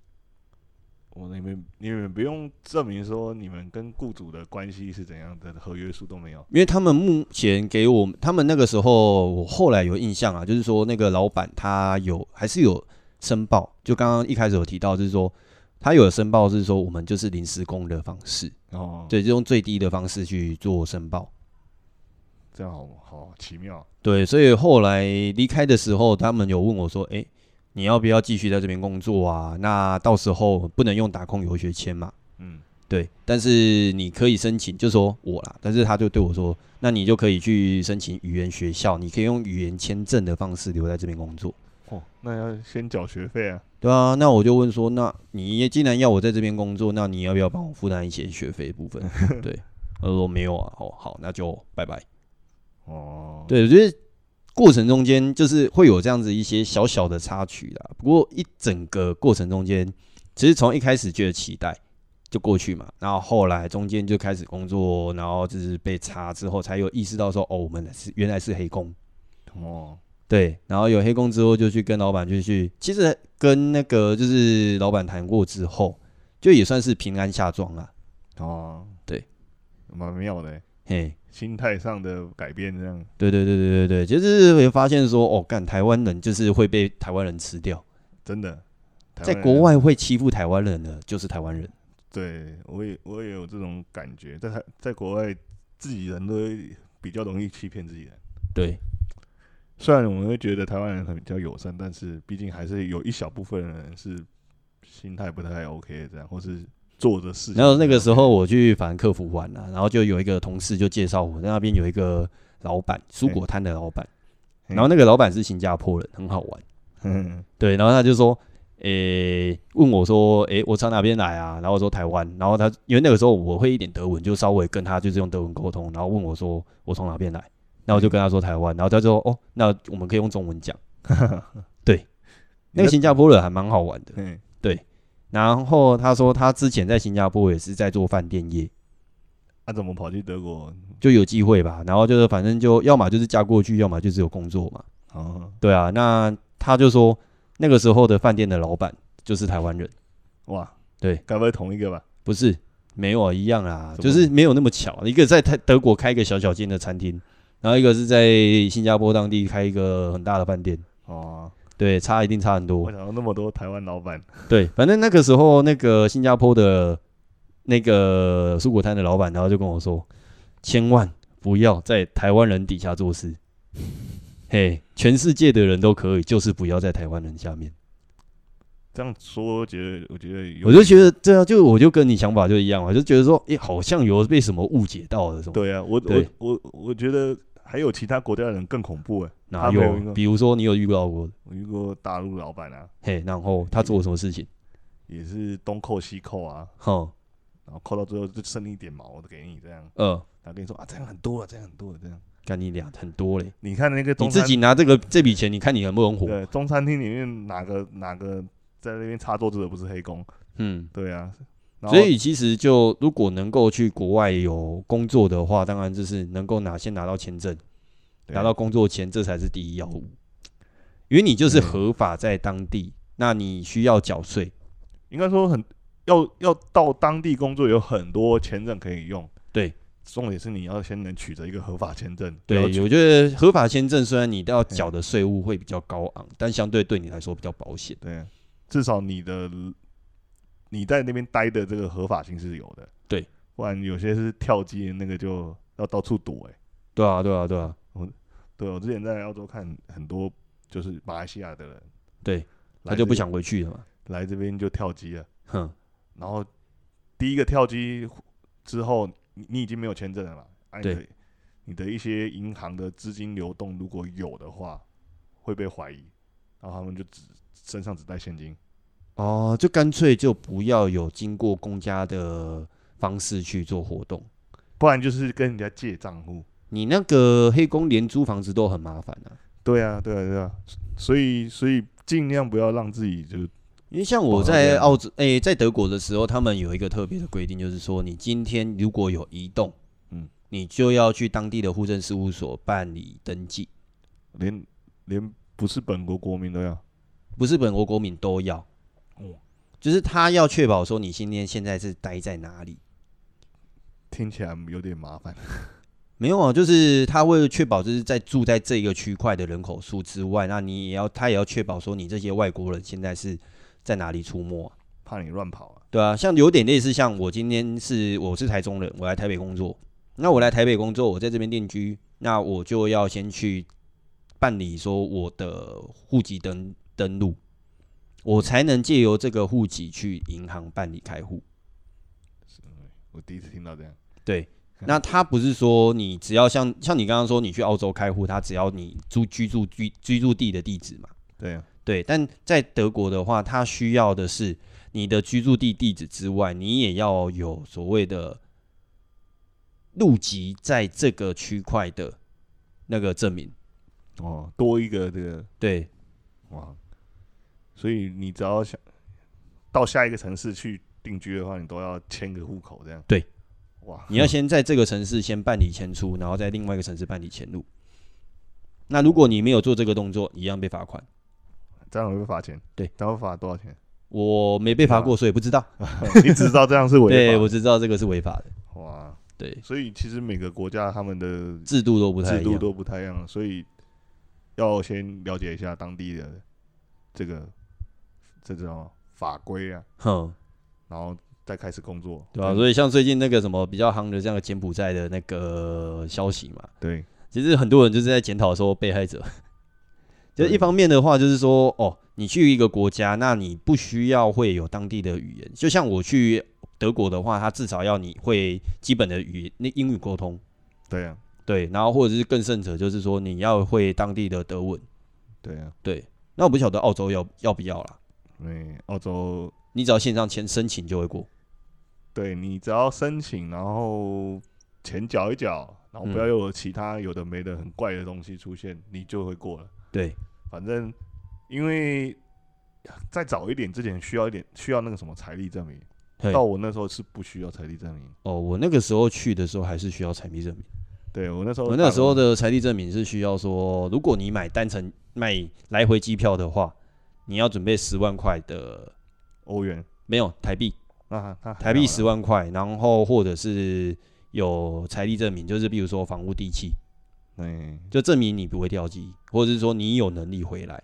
我你们你们不用证明说你们跟雇主的关系是怎样的，合约书都没有。因为他们目前给我们，他们那个时候我后来有印象啊，就是说那个老板他有还是有申报，就刚刚一开始有提到，就是说。他有申报是说我们就是临时工的方式哦，对，就用最低的方式去做申报，这样好好奇妙。对，所以后来离开的时候，他们有问我说：“哎、欸，你要不要继续在这边工作啊？那到时候不能用打工游学签嘛？嗯，对，但是你可以申请，就说我啦。但是他就对我说：那你就可以去申请语言学校，你可以用语言签证的方式留在这边工作。哦，那要先缴学费啊。”对啊，那我就问说，那你既然要我在这边工作，那你要不要帮我负担一些学费部分？(laughs) 对，他说没有啊，哦，好，那就拜拜。哦，对，我觉得过程中间就是会有这样子一些小小的插曲啦。不过一整个过程中间，其实从一开始觉得期待就过去嘛，然后后来中间就开始工作，然后就是被查之后，才有意识到说，哦，我们是原来是黑工。哦。对，然后有黑工之后，就去跟老板就去，其实跟那个就是老板谈过之后，就也算是平安下庄了。哦，对，蛮妙的，嘿，心态上的改变这样。对对对对对对，就是会发现说，哦，干台湾人就是会被台湾人吃掉，真的，在国外会欺负台湾人的就是台湾人。对，我也我也有这种感觉，在台在国外自己人都比较容易欺骗自己人。对。虽然我们会觉得台湾人很比较友善，但是毕竟还是有一小部分人是心态不太 OK 这样，或是做的事情。然后那个时候我去法兰克福玩啊，然后就有一个同事就介绍我在那边有一个老板，蔬果摊的老板，然后那个老板是新加坡人，很好玩。嗯，对，然后他就说，诶、欸，问我说，诶、欸，我从哪边来啊？然后我说台湾，然后他因为那个时候我会一点德文，就稍微跟他就是用德文沟通，然后问我说我从哪边来，然后我就跟他说台湾，然后他就说，哦，那我们可以用中文讲，(laughs) 对，那个新加坡人还蛮好玩的，嗯，对，然后他说他之前在新加坡也是在做饭店业。他、啊、怎么跑去德国？就有机会吧，然后就是反正就要么就是嫁过去，要么就是有工作嘛。哦，对啊，那他就说那个时候的饭店的老板就是台湾人。哇，对，该不会同一个吧？不是，没有啊，一样啊，就是没有那么巧。一个在泰德国开一个小小间的餐厅，然后一个是在新加坡当地开一个很大的饭店。哦，对，差一定差很多。我想到那么多台湾老板。对，反正那个时候那个新加坡的。那个蔬果摊的老板，然后就跟我说：“千万不要在台湾人底下做事，(laughs) 嘿，全世界的人都可以，就是不要在台湾人下面。”这样说，我觉得，我觉得，我就觉得这样，就我就跟你想法就一样嘛，就觉得说，诶，好像有被什么误解到了什么。对啊，我我我我觉得还有其他国家的人更恐怖诶。哪有？比如说你有遇到过？我遇过大陆老板啊，嘿，然后他做了什么事情？也是东扣西扣啊，哼。然后扣到最后就剩一点毛，给你这样。嗯，然后跟你说啊，这样很多了，这样很多了，这样。干你俩很多嘞。你看那个，你自己拿这个这笔钱，你看你能不能活？对，中餐厅里面哪个哪个在那边擦桌子的不是黑工？嗯，对啊。所以其实就如果能够去国外有工作的话，当然就是能够拿先拿到签证，拿到工作签，这才是第一要务。因为你就是合法在当地，那你需要缴税。应该说很。要要到当地工作，有很多签证可以用。对，重点是你要先能取得一个合法签证。对，我觉得合法签证虽然你都要缴的税务会比较高昂，但相对对你来说比较保险。对，至少你的你在那边待的这个合法性是有的。对，不然有些是跳机的那个就要到处躲。哎，对啊，对啊，对啊。我对我之前在澳洲看很多就是马来西亚的人，对，他就不想回去了嘛，来这边就跳机了。哼。然后第一个跳机之后，你你已经没有签证了嘛？啊、对，你的一些银行的资金流动如果有的话，会被怀疑，然后他们就只身上只带现金。哦，就干脆就不要有经过公家的方式去做活动，不然就是跟人家借账户。你那个黑工连租房子都很麻烦啊。对啊，对啊，对啊，所以所以尽量不要让自己就。因为像我在澳洲，诶、欸，在德国的时候，他们有一个特别的规定，就是说，你今天如果有移动，嗯，你就要去当地的户政事务所办理登记，连连不是本国国民都要，不是本国国民都要，哦，就是他要确保说你今天现在是待在哪里，听起来有点麻烦，没有啊，就是他为了确保就是在住在这个区块的人口数之外，那你也要他也要确保说你这些外国人现在是。在哪里出没？怕你乱跑啊？对啊，像有点类似，像我今天是我是台中人，我来台北工作。那我来台北工作，我在这边定居，那我就要先去办理说我的户籍登登录，我才能借由这个户籍去银行办理开户。是，我第一次听到这样。对，那他不是说你只要像像你刚刚说你去澳洲开户，他只要你住居住居居住地的地址嘛？对啊。对，但在德国的话，他需要的是你的居住地地址之外，你也要有所谓的入籍在这个区块的那个证明。哦，多一个这个。对，哇，所以你只要想到下一个城市去定居的话，你都要迁个户口这样。对，哇，你要先在这个城市先办理迁出，然后在另外一个城市办理迁入。那如果你没有做这个动作，一样被罚款。这样会被罚钱？对，这样会罚多少钱？我没被罚过，所以不知道。(laughs) 你只知道这样是违法？(laughs) 对，我只知道这个是违法的。哇，对，所以其实每个国家他们的制度都不太制度都不太一样，所以要先了解一下当地的这个这种法规啊，哼，然后再开始工作，对吧？所以像最近那个什么比较夯的这样的柬埔寨的那个消息嘛，对，其实很多人就是在检讨说被害者。(laughs) 就一方面的话，就是说，哦，你去一个国家，那你不需要会有当地的语言。就像我去德国的话，他至少要你会基本的语，那英语沟通。对啊，对，然后或者是更甚者，就是说你要会当地的德文。对啊，对，那我不晓得澳洲要要不要啦。对，澳洲你只要线上签申请就会过。对，你只要申请，然后钱缴一缴，然后不要有其他有的没的很怪的东西出现，嗯、你就会过了。对，反正因为再早一点之前需要一点需要那个什么财力证明，到我那时候是不需要财力证明。哦，我那个时候去的时候还是需要财力证明。对，我那时候，我那时候的财力证明是需要说，如果你买单程买来回机票的话，你要准备十万块的欧元，没有台币。啊，台币十万块，然后或者是有财力证明，就是比如说房屋地契，嗯，就证明你不会掉机，或者是说你有能力回来，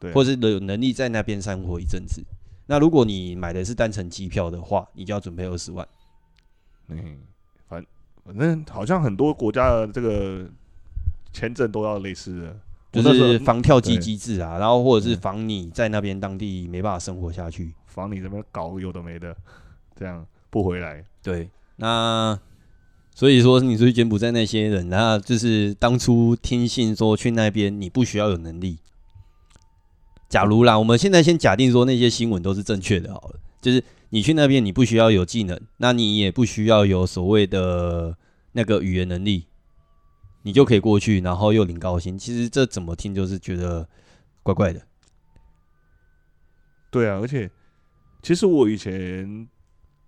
对，或者是有能力在那边生活一阵子。那如果你买的是单程机票的话，你就要准备二十万。嗯，反反正好像很多国家的这个签证都要类似的，就是防跳机机制啊，然后或者是防你在那边当地没办法生活下去。防你这边搞有的没的，这样不回来。对，那所以说你去柬埔寨那些人，那就是当初听信说去那边你不需要有能力。假如啦，我们现在先假定说那些新闻都是正确的好了，就是你去那边你不需要有技能，那你也不需要有所谓的那个语言能力，你就可以过去，然后又领高薪。其实这怎么听就是觉得怪怪的。对啊，而且。其实我以前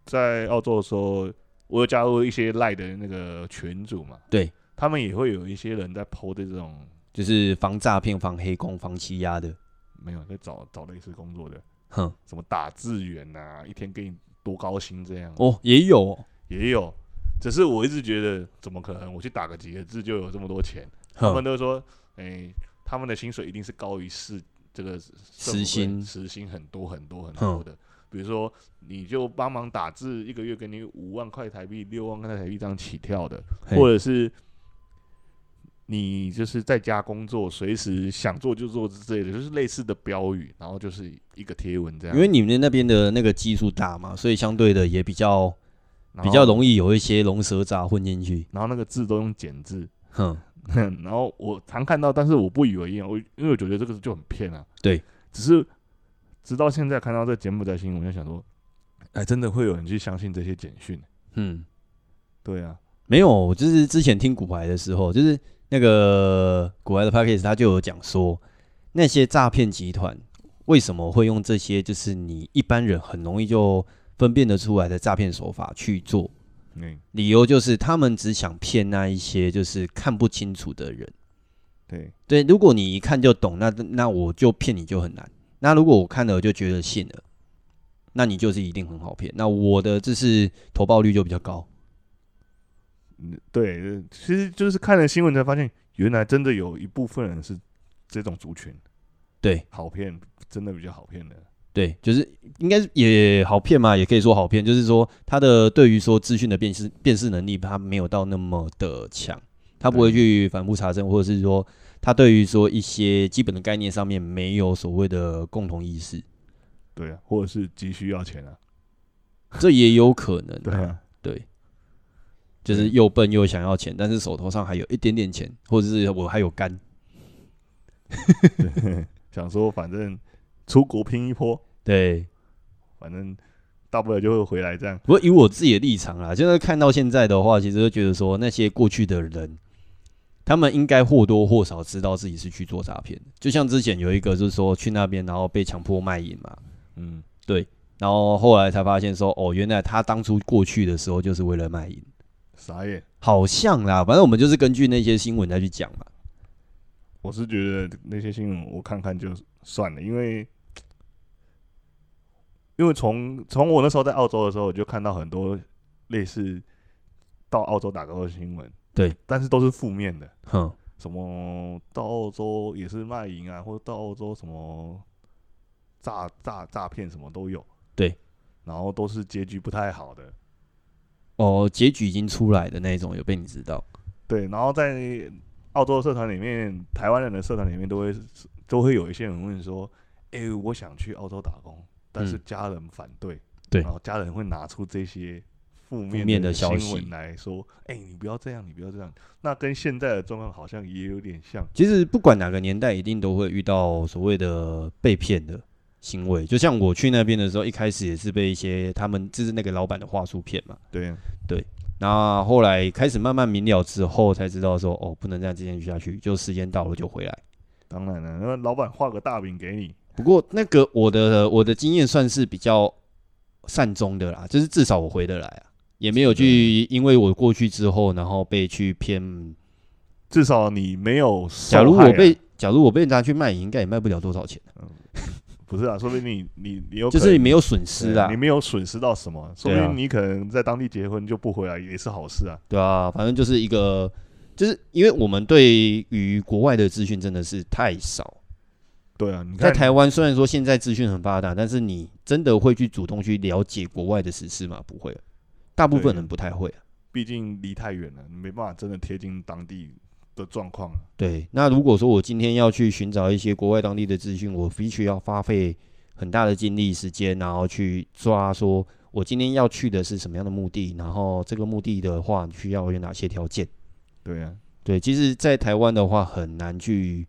在澳洲的时候，我有加入一些赖的那个群组嘛，对，他们也会有一些人在 PO 的这种，就是防诈骗、防黑工、防欺压的，没有在找找类似工作的，哼，什么打字员呐、啊，一天给你多高薪这样，哦，也有，也有，只是我一直觉得，怎么可能？我去打个几个字就有这么多钱？他们都说，哎、欸，他们的薪水一定是高于市这个时薪，时薪很多很多很多的。比如说，你就帮忙打字，一个月给你五万块台币、六万块台币这样起跳的，或者是你就是在家工作，随时想做就做之类的，就是类似的标语，然后就是一个贴文这样。因为你们那边的那个基数大嘛，所以相对的也比较比较容易有一些龙蛇杂混进去，然后那个字都用简字，哼，(laughs) 然后我常看到，但是我不以为意，我因为我觉得这个就很骗啊，对，只是。直到现在看到这柬埔寨新闻，我就想说，哎，真的会有人去相信这些简讯？嗯，对啊，没有，就是之前听股牌的时候，就是那个股牌的 p a c k a g e 他就有讲说，那些诈骗集团为什么会用这些，就是你一般人很容易就分辨得出来的诈骗手法去做？嗯，理由就是他们只想骗那一些就是看不清楚的人。对对，如果你一看就懂，那那我就骗你就很难。那如果我看了就觉得信了，那你就是一定很好骗。那我的这是投报率就比较高。嗯，对，其实就是看了新闻才发现，原来真的有一部分人是这种族群。对，好骗，真的比较好骗的。对，就是应该也好骗嘛，也可以说好骗，就是说他的对于说资讯的辨识辨识能力，他没有到那么的强，他不会去反复查证，或者是说。他对于说一些基本的概念上面没有所谓的共同意识，对啊，或者是急需要钱啊，这也有可能。对啊，对，就是又笨又想要钱，但是手头上还有一点点钱，或者是我还有肝，(laughs) 想说反正出国拼一波，对，反正大不了就会回来这样。不过以我自己的立场啦，就是看到现在的话，其实就觉得说那些过去的人。他们应该或多或少知道自己是去做诈骗，就像之前有一个就是说去那边然后被强迫卖淫嘛，嗯，对，然后后来才发现说哦，原来他当初过去的时候就是为了卖淫，傻眼，好像啦，反正我们就是根据那些新闻再去讲嘛。我是觉得那些新闻我看看就算了，因为因为从从我那时候在澳洲的时候，我就看到很多类似到澳洲打工的新闻。对，但是都是负面的，哼，什么到澳洲也是卖淫啊，或者到澳洲什么诈诈诈骗什么都有，对，然后都是结局不太好的，哦，结局已经出来的那种有被你知道，对，然后在澳洲的社团里面，台湾人的社团里面都会都会有一些人问说，哎、欸，我想去澳洲打工，但是家人反对，对、嗯，然后家人会拿出这些负面的消息来说，哎、欸，你不要这样，你不要这样。那跟现在的状况好像也有点像。其实不管哪个年代，一定都会遇到所谓的被骗的行为。就像我去那边的时候，一开始也是被一些他们就是那个老板的话术骗嘛。对啊，对。那后来开始慢慢明了之后，才知道说哦，不能这样继续下去，就时间到了就回来。当然了，那老板画个大饼给你。不过那个我的我的经验算是比较善终的啦，就是至少我回得来啊。也没有去，因为我过去之后，然后被去骗。至少你没有。假如我被，假如我被人家去卖，应该也卖不了多少钱。嗯，不是啊，说不定你你你有，就是你没有损失啊，你没有损失到什么，说不定你可能在当地结婚就不回来也是好事啊。对啊，反正就是一个，就是因为我们对于国外的资讯真的是太少。对啊，你在台湾虽然说现在资讯很发达，但是你真的会去主动去了解国外的时事吗？不会。大部分人不太会啊，毕竟离太远了，你没办法真的贴近当地的状况。对，那如果说我今天要去寻找一些国外当地的资讯，我必须要花费很大的精力时间，然后去抓说我今天要去的是什么样的目的，然后这个目的的话需要有哪些条件。对啊，对，其实，在台湾的话很难去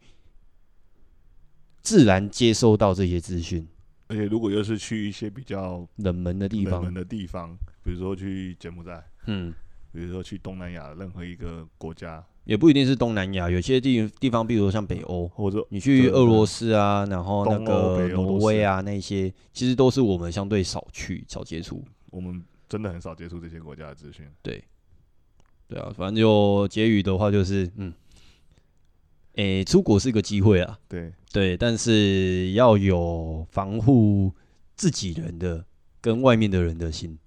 自然接收到这些资讯。而且如果又是去一些比较冷门的地方，冷门的地方，比如说去柬埔寨，嗯，比如说去东南亚任何一个国家，也不一定是东南亚，有些地地方，比如说像北欧，或者你去俄罗斯啊，然后那个挪威啊，那些其实都是我们相对少去、少接触，我们真的很少接触这些国家的资讯。对，对啊，反正就结语的话就是，嗯。诶、欸，出国是一个机会啊，对对，但是要有防护自己人的跟外面的人的心，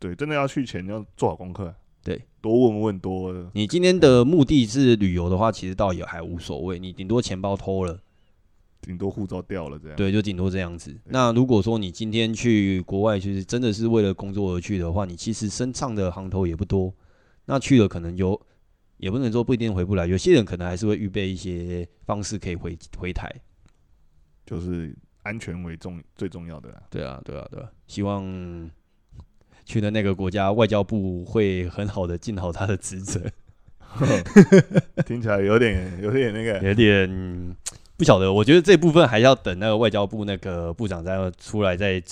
对，真的要去前要做好功课，对，多问问多。你今天的目的是旅游的话，其实倒也还无所谓，你顶多钱包偷了，顶多护照掉了这样，对，就顶多这样子。那如果说你今天去国外，其实真的是为了工作而去的话，你其实身上的行头也不多，那去了可能有。也不能说不一定回不来，有些人可能还是会预备一些方式可以回回台，就是安全为重最重要的啦。对啊，对啊，对啊。希望去的那个国家外交部会很好的尽好他的职责。(laughs) 听起来有点有点那个，有点不晓得。我觉得这部分还要等那个外交部那个部长再出来再。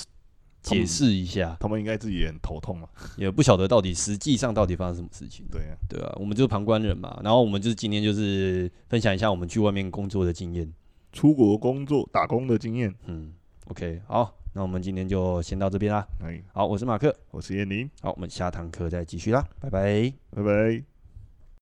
解释一下，他们应该自己也很头痛嘛，也不晓得到底实际上到底发生什么事情。对啊，对啊，我们就是旁观人嘛。然后我们就是今天就是分享一下我们去外面工作的经验，出国工作打工的经验。嗯，OK，好，那我们今天就先到这边啦。好，我是马克，我是燕妮。好，我们下堂课再继续啦，拜拜，拜拜。